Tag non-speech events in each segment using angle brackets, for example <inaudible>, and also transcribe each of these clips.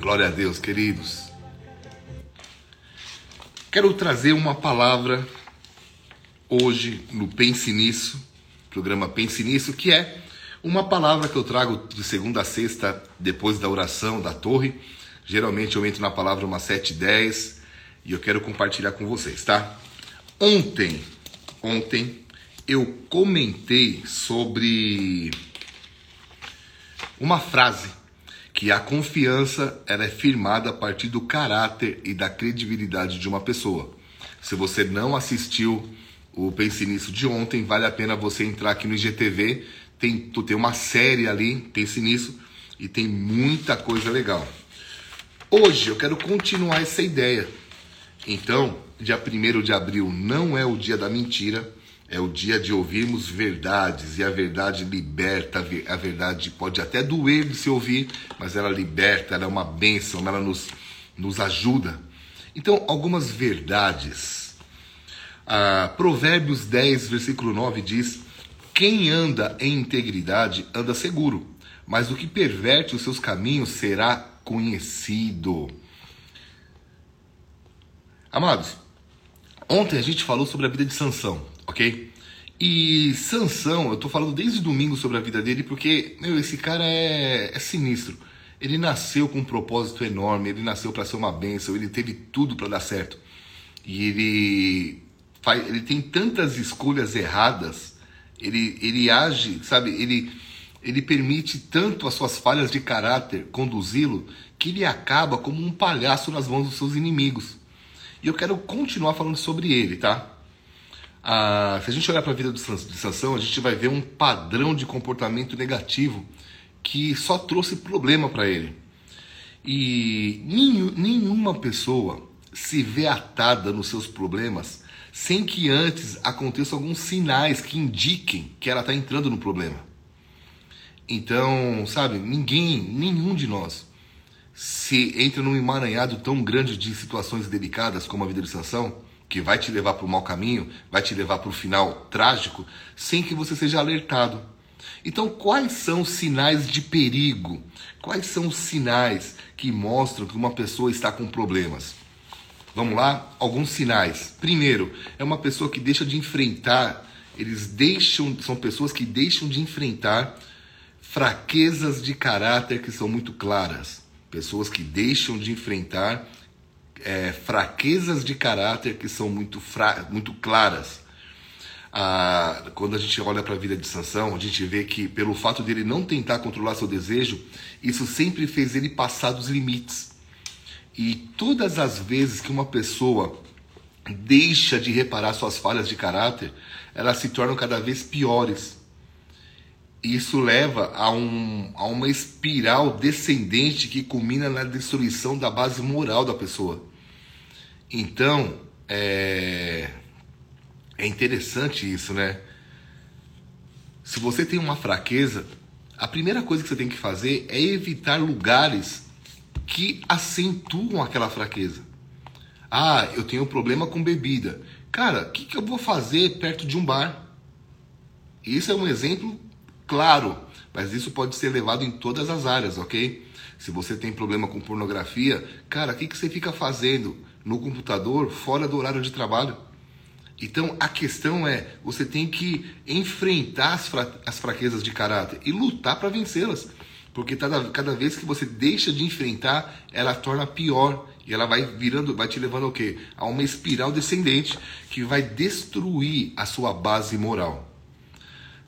Glória a Deus, queridos. Quero trazer uma palavra hoje no Pense Nisso, programa Pense Nisso, que é uma palavra que eu trago de segunda a sexta, depois da oração da torre. Geralmente eu entro na palavra umas 7 e 10 e eu quero compartilhar com vocês, tá? Ontem, ontem eu comentei sobre uma frase que a confiança ela é firmada a partir do caráter e da credibilidade de uma pessoa. Se você não assistiu o Pense Nisso de ontem, vale a pena você entrar aqui no IGTV, tem, tem uma série ali, Pense Nisso, e tem muita coisa legal. Hoje eu quero continuar essa ideia. Então, dia 1 de abril não é o dia da mentira, é o dia de ouvirmos verdades e a verdade liberta, a verdade pode até doer de se ouvir, mas ela liberta, ela é uma bênção, ela nos, nos ajuda. Então, algumas verdades. Ah, Provérbios 10, versículo 9 diz: Quem anda em integridade anda seguro, mas o que perverte os seus caminhos será conhecido. Amados, ontem a gente falou sobre a vida de Sansão ok? E Sansão, eu tô falando desde domingo sobre a vida dele porque, meu, esse cara é, é sinistro. Ele nasceu com um propósito enorme, ele nasceu para ser uma bênção, ele teve tudo para dar certo. E ele faz, ele tem tantas escolhas erradas, ele, ele age, sabe, ele, ele permite tanto as suas falhas de caráter conduzi-lo que ele acaba como um palhaço nas mãos dos seus inimigos. E eu quero continuar falando sobre ele, tá? Ah, se a gente olhar para a vida de Sansão, a gente vai ver um padrão de comportamento negativo que só trouxe problema para ele. E nenhum, nenhuma pessoa se vê atada nos seus problemas sem que antes aconteçam alguns sinais que indiquem que ela está entrando no problema. Então, sabe, ninguém, nenhum de nós se entra num emaranhado tão grande de situações delicadas como a vida de Sansão que vai te levar para o mau caminho, vai te levar para o final trágico, sem que você seja alertado. Então, quais são os sinais de perigo? Quais são os sinais que mostram que uma pessoa está com problemas? Vamos lá? Alguns sinais. Primeiro, é uma pessoa que deixa de enfrentar, eles deixam, são pessoas que deixam de enfrentar fraquezas de caráter que são muito claras. Pessoas que deixam de enfrentar é, fraquezas de caráter que são muito, fra muito claras. Ah, quando a gente olha para a vida de Sansão, a gente vê que pelo fato dele não tentar controlar seu desejo, isso sempre fez ele passar dos limites. E todas as vezes que uma pessoa deixa de reparar suas falhas de caráter, elas se tornam cada vez piores. Isso leva a, um, a uma espiral descendente que culmina na destruição da base moral da pessoa. Então, é, é interessante isso, né? Se você tem uma fraqueza, a primeira coisa que você tem que fazer é evitar lugares que acentuam aquela fraqueza. Ah, eu tenho um problema com bebida. Cara, o que, que eu vou fazer perto de um bar? Isso é um exemplo claro, mas isso pode ser levado em todas as áreas, ok? Se você tem problema com pornografia, cara, o que, que você fica fazendo no computador fora do horário de trabalho? Então a questão é: você tem que enfrentar as, fra as fraquezas de caráter e lutar para vencê-las. Porque cada, cada vez que você deixa de enfrentar, ela torna pior. E ela vai virando, vai te levando ao quê? A uma espiral descendente que vai destruir a sua base moral.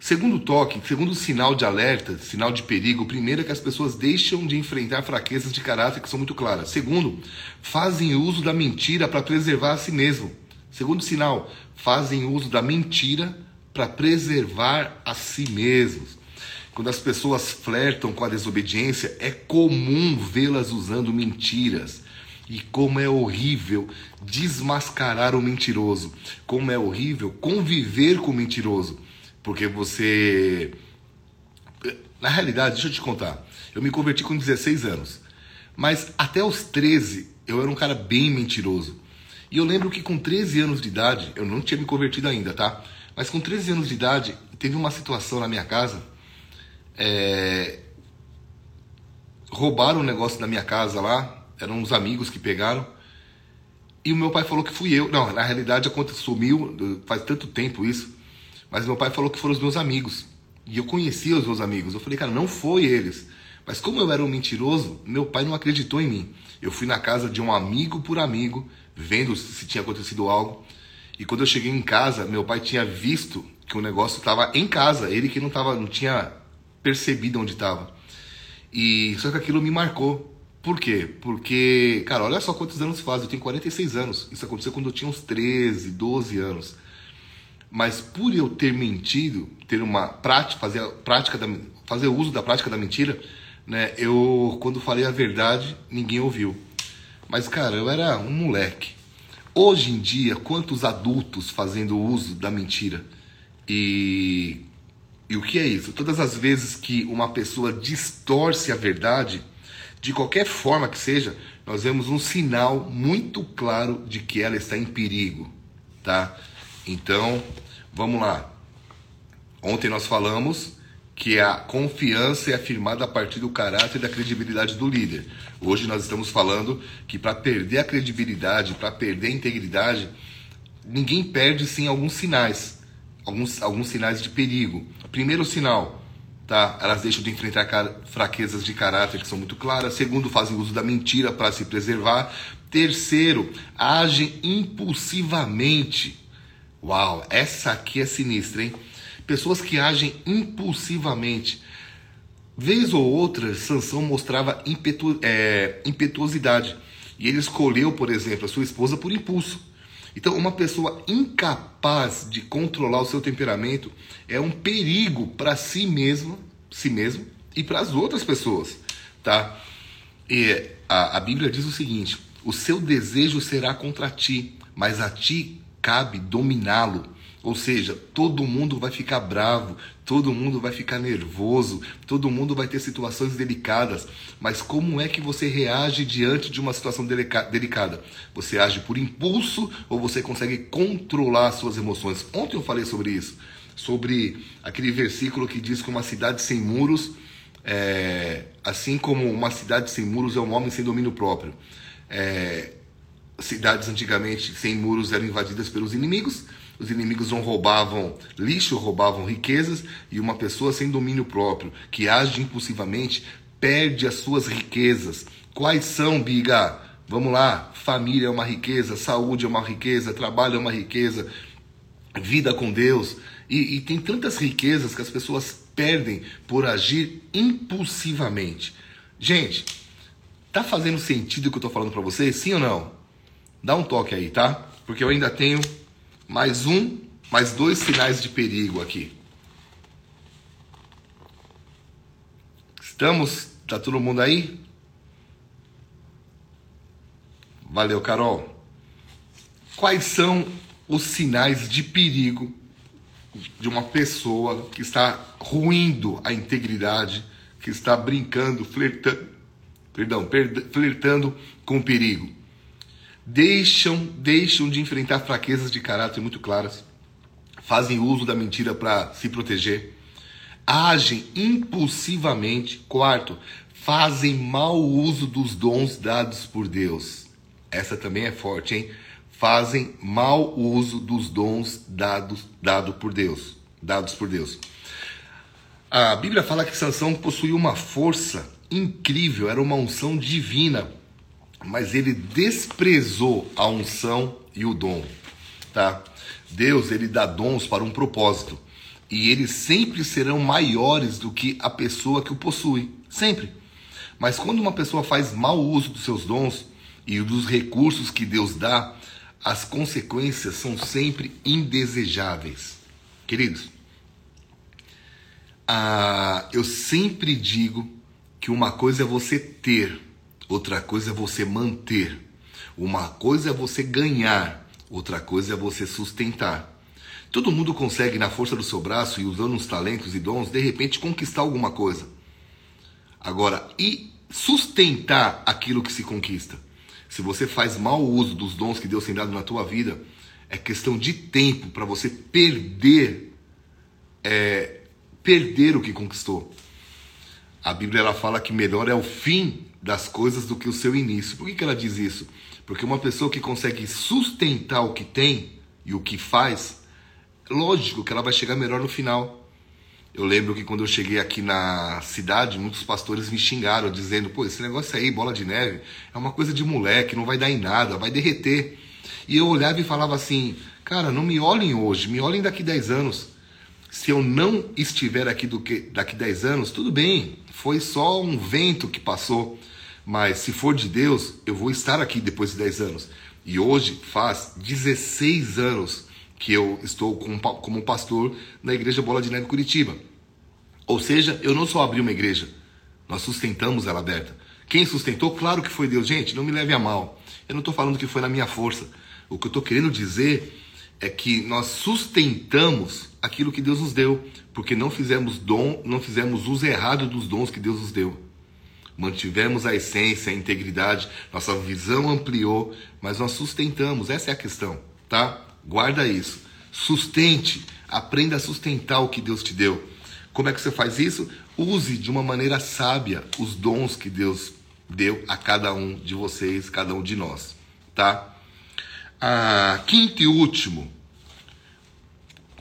Segundo toque, segundo sinal de alerta, sinal de perigo, primeiro é que as pessoas deixam de enfrentar fraquezas de caráter que são muito claras. Segundo, fazem uso da mentira para preservar a si mesmo. Segundo sinal, fazem uso da mentira para preservar a si mesmos. Quando as pessoas flertam com a desobediência, é comum vê-las usando mentiras. E como é horrível desmascarar o mentiroso. Como é horrível conviver com o mentiroso. Porque você. Na realidade, deixa eu te contar. Eu me converti com 16 anos. Mas até os 13, eu era um cara bem mentiroso. E eu lembro que com 13 anos de idade, eu não tinha me convertido ainda, tá? Mas com 13 anos de idade, teve uma situação na minha casa. É... roubaram um negócio da minha casa lá, eram uns amigos que pegaram. E o meu pai falou que fui eu. Não, na realidade a conta sumiu, faz tanto tempo isso. Mas meu pai falou que foram os meus amigos. E eu conhecia os meus amigos. Eu falei, cara, não foi eles. Mas como eu era um mentiroso, meu pai não acreditou em mim. Eu fui na casa de um amigo por amigo, vendo se tinha acontecido algo. E quando eu cheguei em casa, meu pai tinha visto que o negócio estava em casa, ele que não tava, não tinha percebido onde estava. E só que aquilo me marcou. Por quê? Porque, cara, olha só quantos anos faz. Eu tenho 46 anos. Isso aconteceu quando eu tinha uns 13, 12 anos. Mas por eu ter mentido, ter uma prática, fazer a prática da, fazer uso da prática da mentira, né? Eu quando falei a verdade, ninguém ouviu. Mas cara, eu era um moleque. Hoje em dia, quantos adultos fazendo uso da mentira? E e o que é isso? Todas as vezes que uma pessoa distorce a verdade, de qualquer forma que seja, nós vemos um sinal muito claro de que ela está em perigo, tá? Então, vamos lá. Ontem nós falamos que a confiança é afirmada a partir do caráter e da credibilidade do líder. Hoje nós estamos falando que para perder a credibilidade, para perder a integridade, ninguém perde sem alguns sinais, alguns, alguns sinais de perigo. Primeiro sinal, tá? Elas deixam de enfrentar fraquezas de caráter que são muito claras. Segundo, fazem uso da mentira para se preservar. Terceiro, agem impulsivamente. Uau, essa aqui é sinistra, hein? Pessoas que agem impulsivamente. Vez ou outra, Sansão mostrava impetu é, impetuosidade. E ele escolheu, por exemplo, a sua esposa por impulso. Então, uma pessoa incapaz de controlar o seu temperamento é um perigo para si mesmo, si mesmo e para as outras pessoas, tá? E a, a Bíblia diz o seguinte: o seu desejo será contra ti, mas a ti cabe dominá-lo. Ou seja, todo mundo vai ficar bravo, todo mundo vai ficar nervoso, todo mundo vai ter situações delicadas. Mas como é que você reage diante de uma situação delicada? Você age por impulso ou você consegue controlar as suas emoções? Ontem eu falei sobre isso, sobre aquele versículo que diz que uma cidade sem muros, é, assim como uma cidade sem muros é um homem sem domínio próprio. É, cidades antigamente sem muros eram invadidas pelos inimigos os inimigos não roubavam lixo, roubavam riquezas, e uma pessoa sem domínio próprio, que age impulsivamente, perde as suas riquezas. Quais são, Biga? Vamos lá, família é uma riqueza, saúde é uma riqueza, trabalho é uma riqueza, vida com Deus. E, e tem tantas riquezas que as pessoas perdem por agir impulsivamente. Gente, tá fazendo sentido o que eu tô falando para vocês? Sim ou não? Dá um toque aí, tá? Porque eu ainda tenho mais um, mais dois sinais de perigo aqui. Estamos? Tá todo mundo aí? Valeu, Carol. Quais são os sinais de perigo de uma pessoa que está ruindo a integridade, que está brincando, flertando, perdão, flertando com o perigo? Deixam, deixam de enfrentar fraquezas de caráter muito claras, fazem uso da mentira para se proteger, agem impulsivamente. Quarto, fazem mau uso dos dons dados por Deus. Essa também é forte, hein? Fazem mau uso dos dons dados dado por Deus, dados por Deus. A Bíblia fala que Sansão possuía uma força incrível, era uma unção divina mas ele desprezou a unção e o dom, tá? Deus, ele dá dons para um propósito, e eles sempre serão maiores do que a pessoa que o possui, sempre. Mas quando uma pessoa faz mau uso dos seus dons e dos recursos que Deus dá, as consequências são sempre indesejáveis. Queridos, ah, eu sempre digo que uma coisa é você ter outra coisa é você manter. Uma coisa é você ganhar, outra coisa é você sustentar. Todo mundo consegue, na força do seu braço e usando os talentos e dons, de repente conquistar alguma coisa. Agora, e sustentar aquilo que se conquista? Se você faz mau uso dos dons que Deus tem dado na tua vida, é questão de tempo para você perder, é, perder o que conquistou. A Bíblia ela fala que melhor é o fim das coisas do que o seu início. Por que, que ela diz isso? Porque uma pessoa que consegue sustentar o que tem e o que faz, lógico que ela vai chegar melhor no final. Eu lembro que quando eu cheguei aqui na cidade, muitos pastores me xingaram, dizendo: pô, esse negócio aí, bola de neve, é uma coisa de moleque, não vai dar em nada, vai derreter. E eu olhava e falava assim: cara, não me olhem hoje, me olhem daqui 10 anos. Se eu não estiver aqui do que, daqui 10 anos, tudo bem, foi só um vento que passou. Mas se for de Deus, eu vou estar aqui depois de 10 anos. E hoje faz 16 anos que eu estou como pastor na Igreja Bola de Neve Curitiba. Ou seja, eu não só abri uma igreja, nós sustentamos ela aberta. Quem sustentou? Claro que foi Deus. Gente, não me leve a mal. Eu não estou falando que foi na minha força. O que eu estou querendo dizer é que nós sustentamos aquilo que Deus nos deu, porque não fizemos dom, não fizemos uso errado dos dons que Deus nos deu. Mantivemos a essência, a integridade, nossa visão ampliou, mas nós sustentamos. Essa é a questão, tá? Guarda isso. Sustente, aprenda a sustentar o que Deus te deu. Como é que você faz isso? Use de uma maneira sábia os dons que Deus deu a cada um de vocês, cada um de nós, tá? Ah, quinto e último,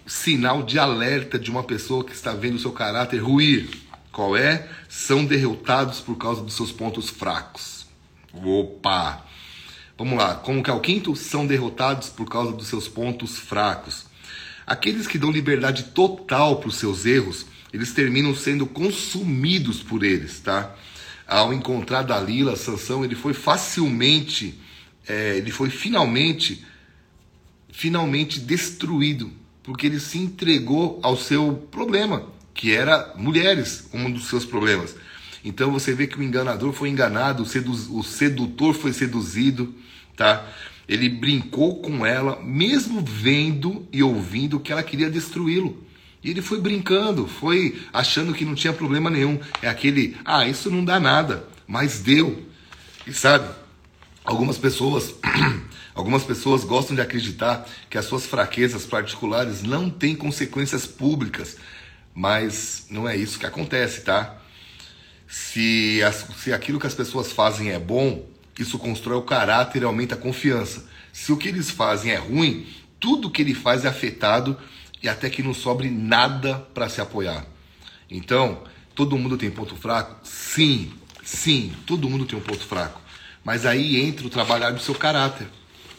sinal de alerta de uma pessoa que está vendo o seu caráter ruir. Qual é? São derrotados por causa dos seus pontos fracos. Opa! Vamos lá, como que é o quinto? São derrotados por causa dos seus pontos fracos. Aqueles que dão liberdade total para os seus erros, eles terminam sendo consumidos por eles, tá? Ao encontrar Dalila, Sansão, ele foi facilmente, é, ele foi finalmente, finalmente destruído, porque ele se entregou ao seu problema, que era mulheres, um dos seus problemas. Então você vê que o enganador foi enganado, o sedutor foi seduzido, tá? Ele brincou com ela, mesmo vendo e ouvindo que ela queria destruí-lo. E ele foi brincando, foi achando que não tinha problema nenhum. É aquele, ah, isso não dá nada, mas deu. E sabe, algumas pessoas, <clears throat> algumas pessoas gostam de acreditar que as suas fraquezas particulares não têm consequências públicas, mas não é isso que acontece, tá? Se, as, se aquilo que as pessoas fazem é bom, isso constrói o caráter e aumenta a confiança. Se o que eles fazem é ruim, tudo que ele faz é afetado e até que não sobre nada para se apoiar. Então, todo mundo tem ponto fraco? Sim, sim, todo mundo tem um ponto fraco. Mas aí entra o trabalhar do seu caráter.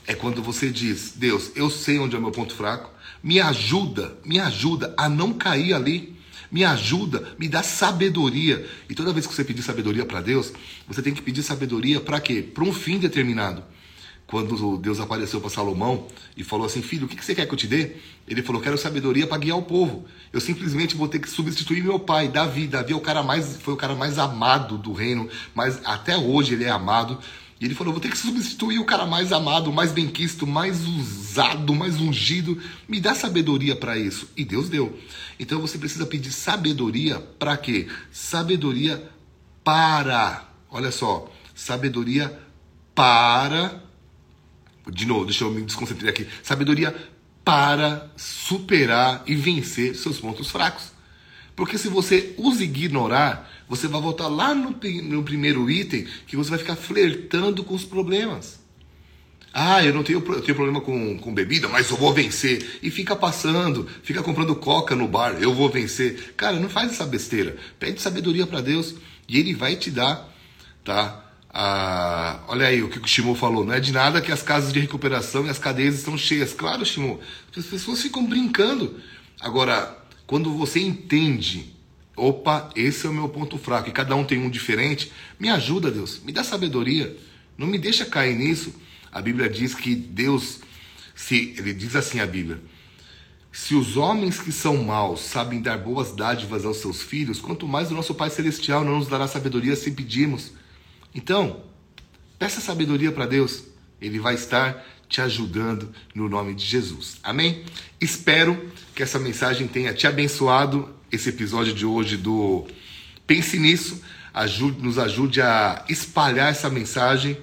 É quando você diz: Deus, eu sei onde é o meu ponto fraco, me ajuda, me ajuda a não cair ali. Me ajuda, me dá sabedoria. E toda vez que você pedir sabedoria para Deus, você tem que pedir sabedoria para quê? Para um fim determinado quando Deus apareceu para Salomão e falou assim: Filho, o que você quer que eu te dê? Ele falou: Quero sabedoria para guiar o povo. Eu simplesmente vou ter que substituir meu pai, Davi. Davi é o cara mais, foi o cara mais amado do reino, mas até hoje ele é amado. E ele falou: Vou ter que substituir o cara mais amado, mais benquisto, mais usado, mais ungido. Me dá sabedoria para isso. E Deus deu. Então você precisa pedir sabedoria para quê? Sabedoria para. Olha só, sabedoria para de novo, deixa eu me desconcentrar aqui. Sabedoria para superar e vencer seus pontos fracos. Porque se você os ignorar, você vai voltar lá no, no primeiro item que você vai ficar flertando com os problemas. Ah, eu não tenho, eu tenho problema com, com bebida, mas eu vou vencer. E fica passando, fica comprando coca no bar, eu vou vencer. Cara, não faz essa besteira. Pede sabedoria para Deus e Ele vai te dar, tá? Ah, olha aí o que o Shimo falou, não é de nada que as casas de recuperação e as cadeias estão cheias. Claro, Shimo, as pessoas ficam brincando. Agora, quando você entende, opa, esse é o meu ponto fraco e cada um tem um diferente, me ajuda, Deus, me dá sabedoria, não me deixa cair nisso. A Bíblia diz que Deus, se ele diz assim a Bíblia, se os homens que são maus sabem dar boas dádivas aos seus filhos, quanto mais o nosso Pai Celestial não nos dará sabedoria se pedirmos. Então, peça sabedoria para Deus, Ele vai estar te ajudando no nome de Jesus. Amém? Espero que essa mensagem tenha te abençoado. Esse episódio de hoje do Pense Nisso. Ajude, nos ajude a espalhar essa mensagem